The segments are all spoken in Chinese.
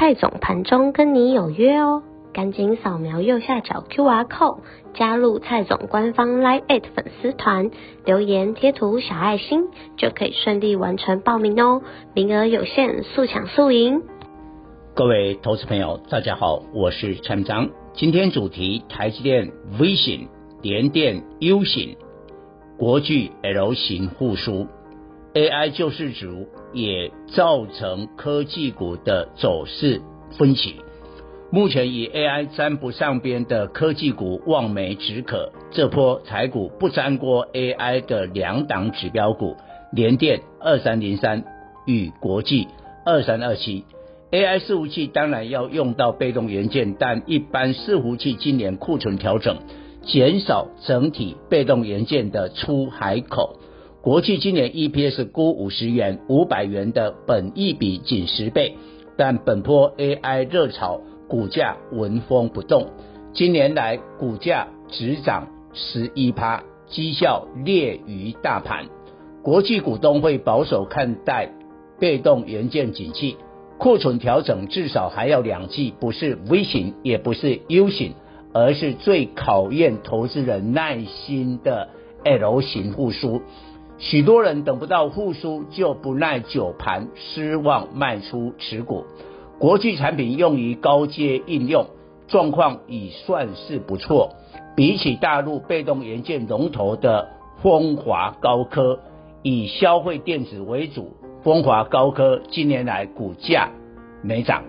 蔡总盘中跟你有约哦，赶紧扫描右下角 QR code 加入蔡总官方 Live 粉丝团，留言贴图小爱心就可以顺利完成报名哦，名额有限，速抢速赢。各位投资朋友，大家好，我是陈章，今天主题台积电 V 型、联电 U 型、国巨 L 型复苏。AI 救世主也造成科技股的走势分歧。目前以 AI 沾不上边的科技股望梅止渴，这波台股不沾过 AI 的两档指标股，联电二三零三与国际二三二七。AI 伺服器当然要用到被动元件，但一般伺服器今年库存调整，减少整体被动元件的出海口。国巨今年 EPS 估五十元，五百元的本益比仅十倍，但本波 AI 热潮，股价纹风不动。今年来股价只涨十一趴，绩效劣于大盘。国际股东会保守看待被动元件景气，库存调整至少还要两季，不是 V 型，也不是 U 型，而是最考验投资人耐心的 L 型复苏。许多人等不到复苏就不耐久盘，失望卖出持股。国际产品用于高阶应用，状况已算是不错。比起大陆被动元件龙头的风华高科，以消费电子为主，风华高科近年来股价没涨。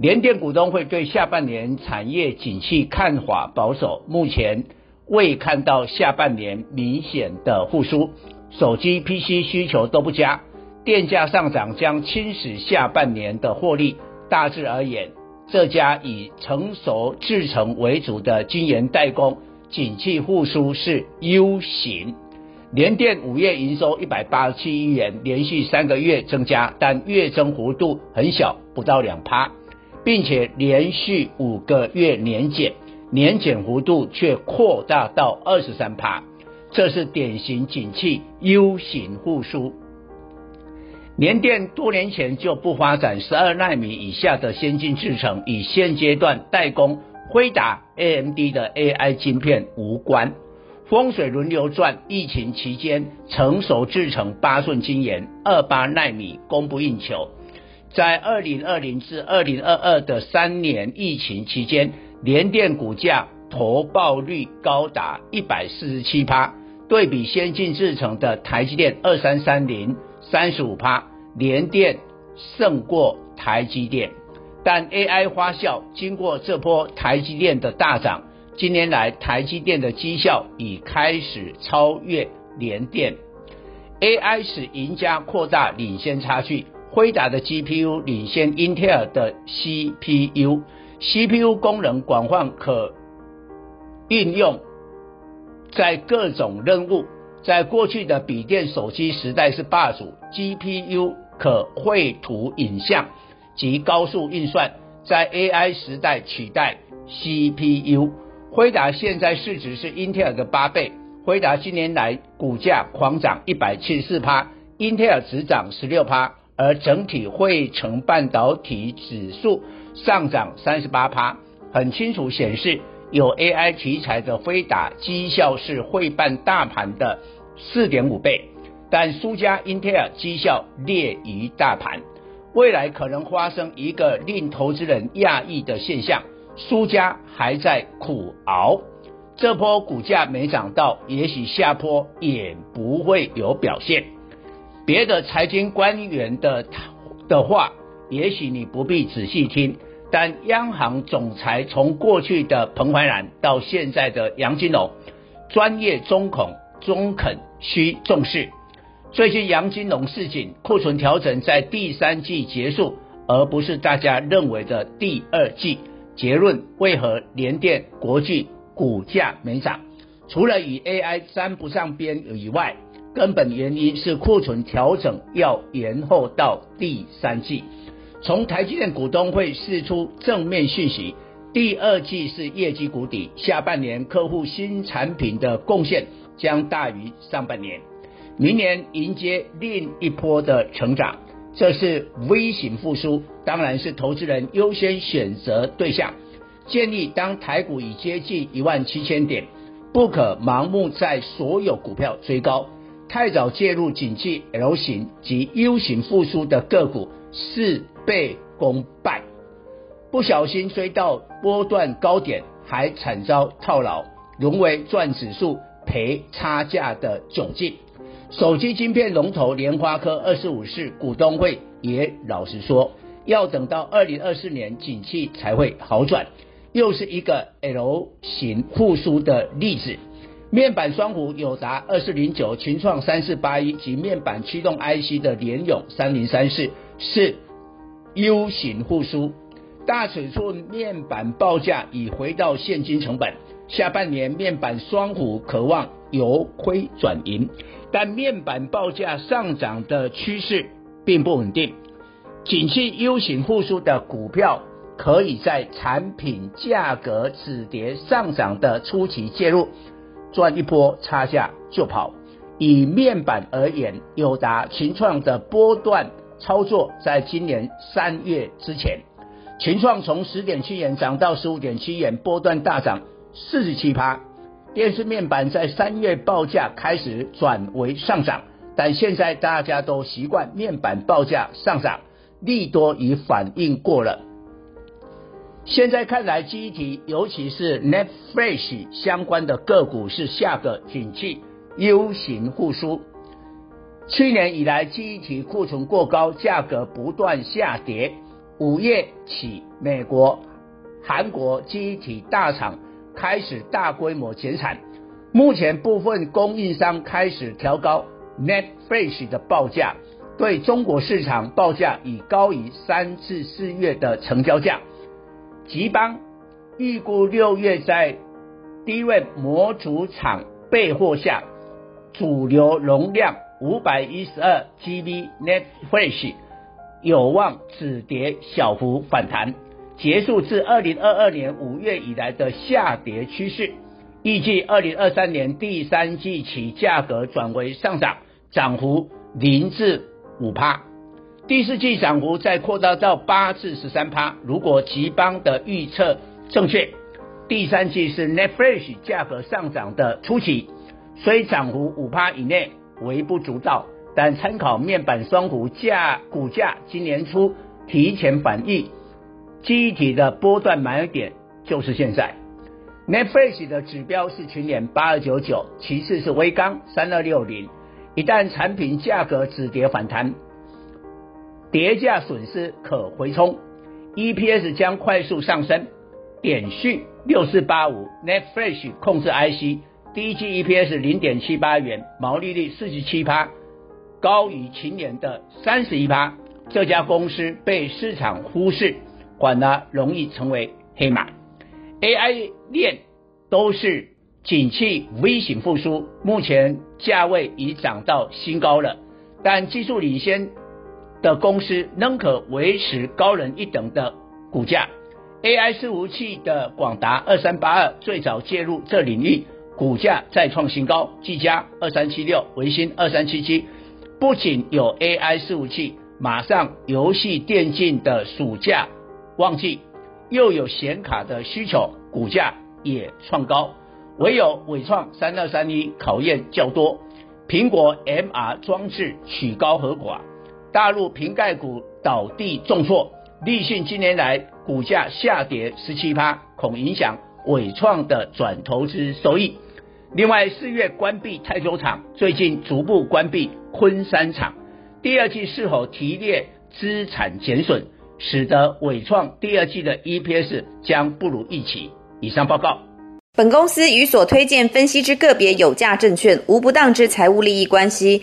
联电股东会对下半年产业景气看法保守，目前未看到下半年明显的复苏。手机、PC 需求都不佳，电价上涨将侵蚀下半年的获利。大致而言，这家以成熟制程为主的晶圆代工，景气复苏是 U 型。联电五月营收一百八十七亿元，连续三个月增加，但月增幅度很小，不到两趴，并且连续五个月年减，年减幅度却扩大到二十三趴。这是典型景气 U 型复苏。联电多年前就不发展十二纳米以下的先进制程，与现阶段代工辉达、AMD 的 AI 晶片无关。风水轮流转，疫情期间成熟制程八寸晶圆二八纳米供不应求。在二零二零至二零二二的三年疫情期间，联电股价投报率高达一百四十七趴。对比先进制程的台积电二三三零三十五趴，联电胜过台积电，但 AI 发酵经过这波台积电的大涨，今年来台积电的绩效已开始超越联电，AI 使赢家扩大领先差距，辉达的 GPU 领先英特尔的 CPU CPU 功能广泛可应用。在各种任务，在过去的笔电、手机时代是霸主，GPU 可绘图、影像及高速运算，在 AI 时代取代 CPU。辉达现在市值是英特尔的八倍，辉达近年来股价狂涨一百七十四趴，英特尔只涨十六趴，而整体汇成半导体指数上涨三十八趴，很清楚显示。有 AI 题材的飞达绩效是会办大盘的四点五倍，但输家英特尔绩效劣于大盘，未来可能发生一个令投资人讶异的现象，输家还在苦熬，这波股价没涨到，也许下坡也不会有表现。别的财经官员的的话，也许你不必仔细听。但央行总裁从过去的彭淮南到现在的杨金龙，专业中恐，中肯需重视。最近杨金龙示警，库存调整在第三季结束，而不是大家认为的第二季。结论：为何联电、国巨股价没涨？除了与 AI 沾不上边以外，根本原因是库存调整要延后到第三季。从台积电股东会释出正面讯息，第二季是业绩谷底，下半年客户新产品的贡献将大于上半年，明年迎接另一波的成长，这是 V 型复苏，当然是投资人优先选择对象。建议当台股已接近一万七千点。不可盲目在所有股票追高，太早介入景气 L 型及 U 型复苏的个股，事倍功半。不小心追到波段高点，还惨遭套牢，沦为赚指数赔差价的窘境。手机晶片龙头联发科二十五世股东会也老实说，要等到二零二四年景气才会好转。又是一个 L 型复苏的例子，面板双虎友达二四零九、群创三四八一及面板驱动 IC 的联咏三零三四是 U 型复苏，大尺寸面板报价已回到现金成本，下半年面板双虎可望由亏转盈，但面板报价上涨的趋势并不稳定，景气 U 型复苏的股票。可以在产品价格止跌上涨的初期介入，赚一波差价就跑。以面板而言，友达、群创的波段操作，在今年三月之前，群创从十点七元涨到十五点七元，波段大涨四十七趴。电视面板在三月报价开始转为上涨，但现在大家都习惯面板报价上涨，利多已反应过了。现在看来，记忆体尤其是 NAND Flash 相关的个股是下个景气 U 型复苏。去年以来，记忆体库存过高，价格不断下跌。五月起，美国、韩国记忆体大厂开始大规模减产。目前，部分供应商开始调高 NAND Flash 的报价，对中国市场报价已高于三至四月的成交价。吉邦预估六月在低位模组厂备货下，主流容量五百一十二 GB net flash 有望止跌小幅反弹，结束自二零二二年五月以来的下跌趋势。预计二零二三年第三季起价格转为上涨，涨幅零至五趴。第四季涨幅再扩大到八至十三趴，如果集邦的预测正确，第三季是 NAND Flash 价格上涨的初期，虽涨幅五趴以内微不足道，但参考面板双股价股价今年初提前反应，记忆体的波段买点就是现在。NAND Flash 的指标是群联八二九九，其次是威刚三二六零，一旦产品价格止跌反弹。跌价损失可回冲，EPS 将快速上升。点序六四八五，Netflix 控制 IC，第一季 EPS 零点七八元，毛利率四十七趴，高于前年的三十一趴。这家公司被市场忽视，反而容易成为黑马。AI 链都是景气 V 型复苏，目前价位已涨到新高了，但技术领先。的公司仍可维持高人一等的股价。AI 伺服器的广达二三八二最早介入这领域，股价再创新高。技嘉二三七六，微星二三七七，不仅有 AI 伺服器，马上游戏电竞的暑假旺季，又有显卡的需求，股价也创高。唯有纬创三二三一考验较多，苹果 MR 装置曲高和寡。大陆瓶盖股倒地重挫，立讯今年来股价下跌十七趴，恐影响伟创的转投资收益。另外，四月关闭泰州厂，最近逐步关闭昆山厂，第二季是否提列资产减损，使得伟创第二季的 EPS 将不如预期。以上报告。本公司与所推荐分析之个别有价证券无不当之财务利益关系。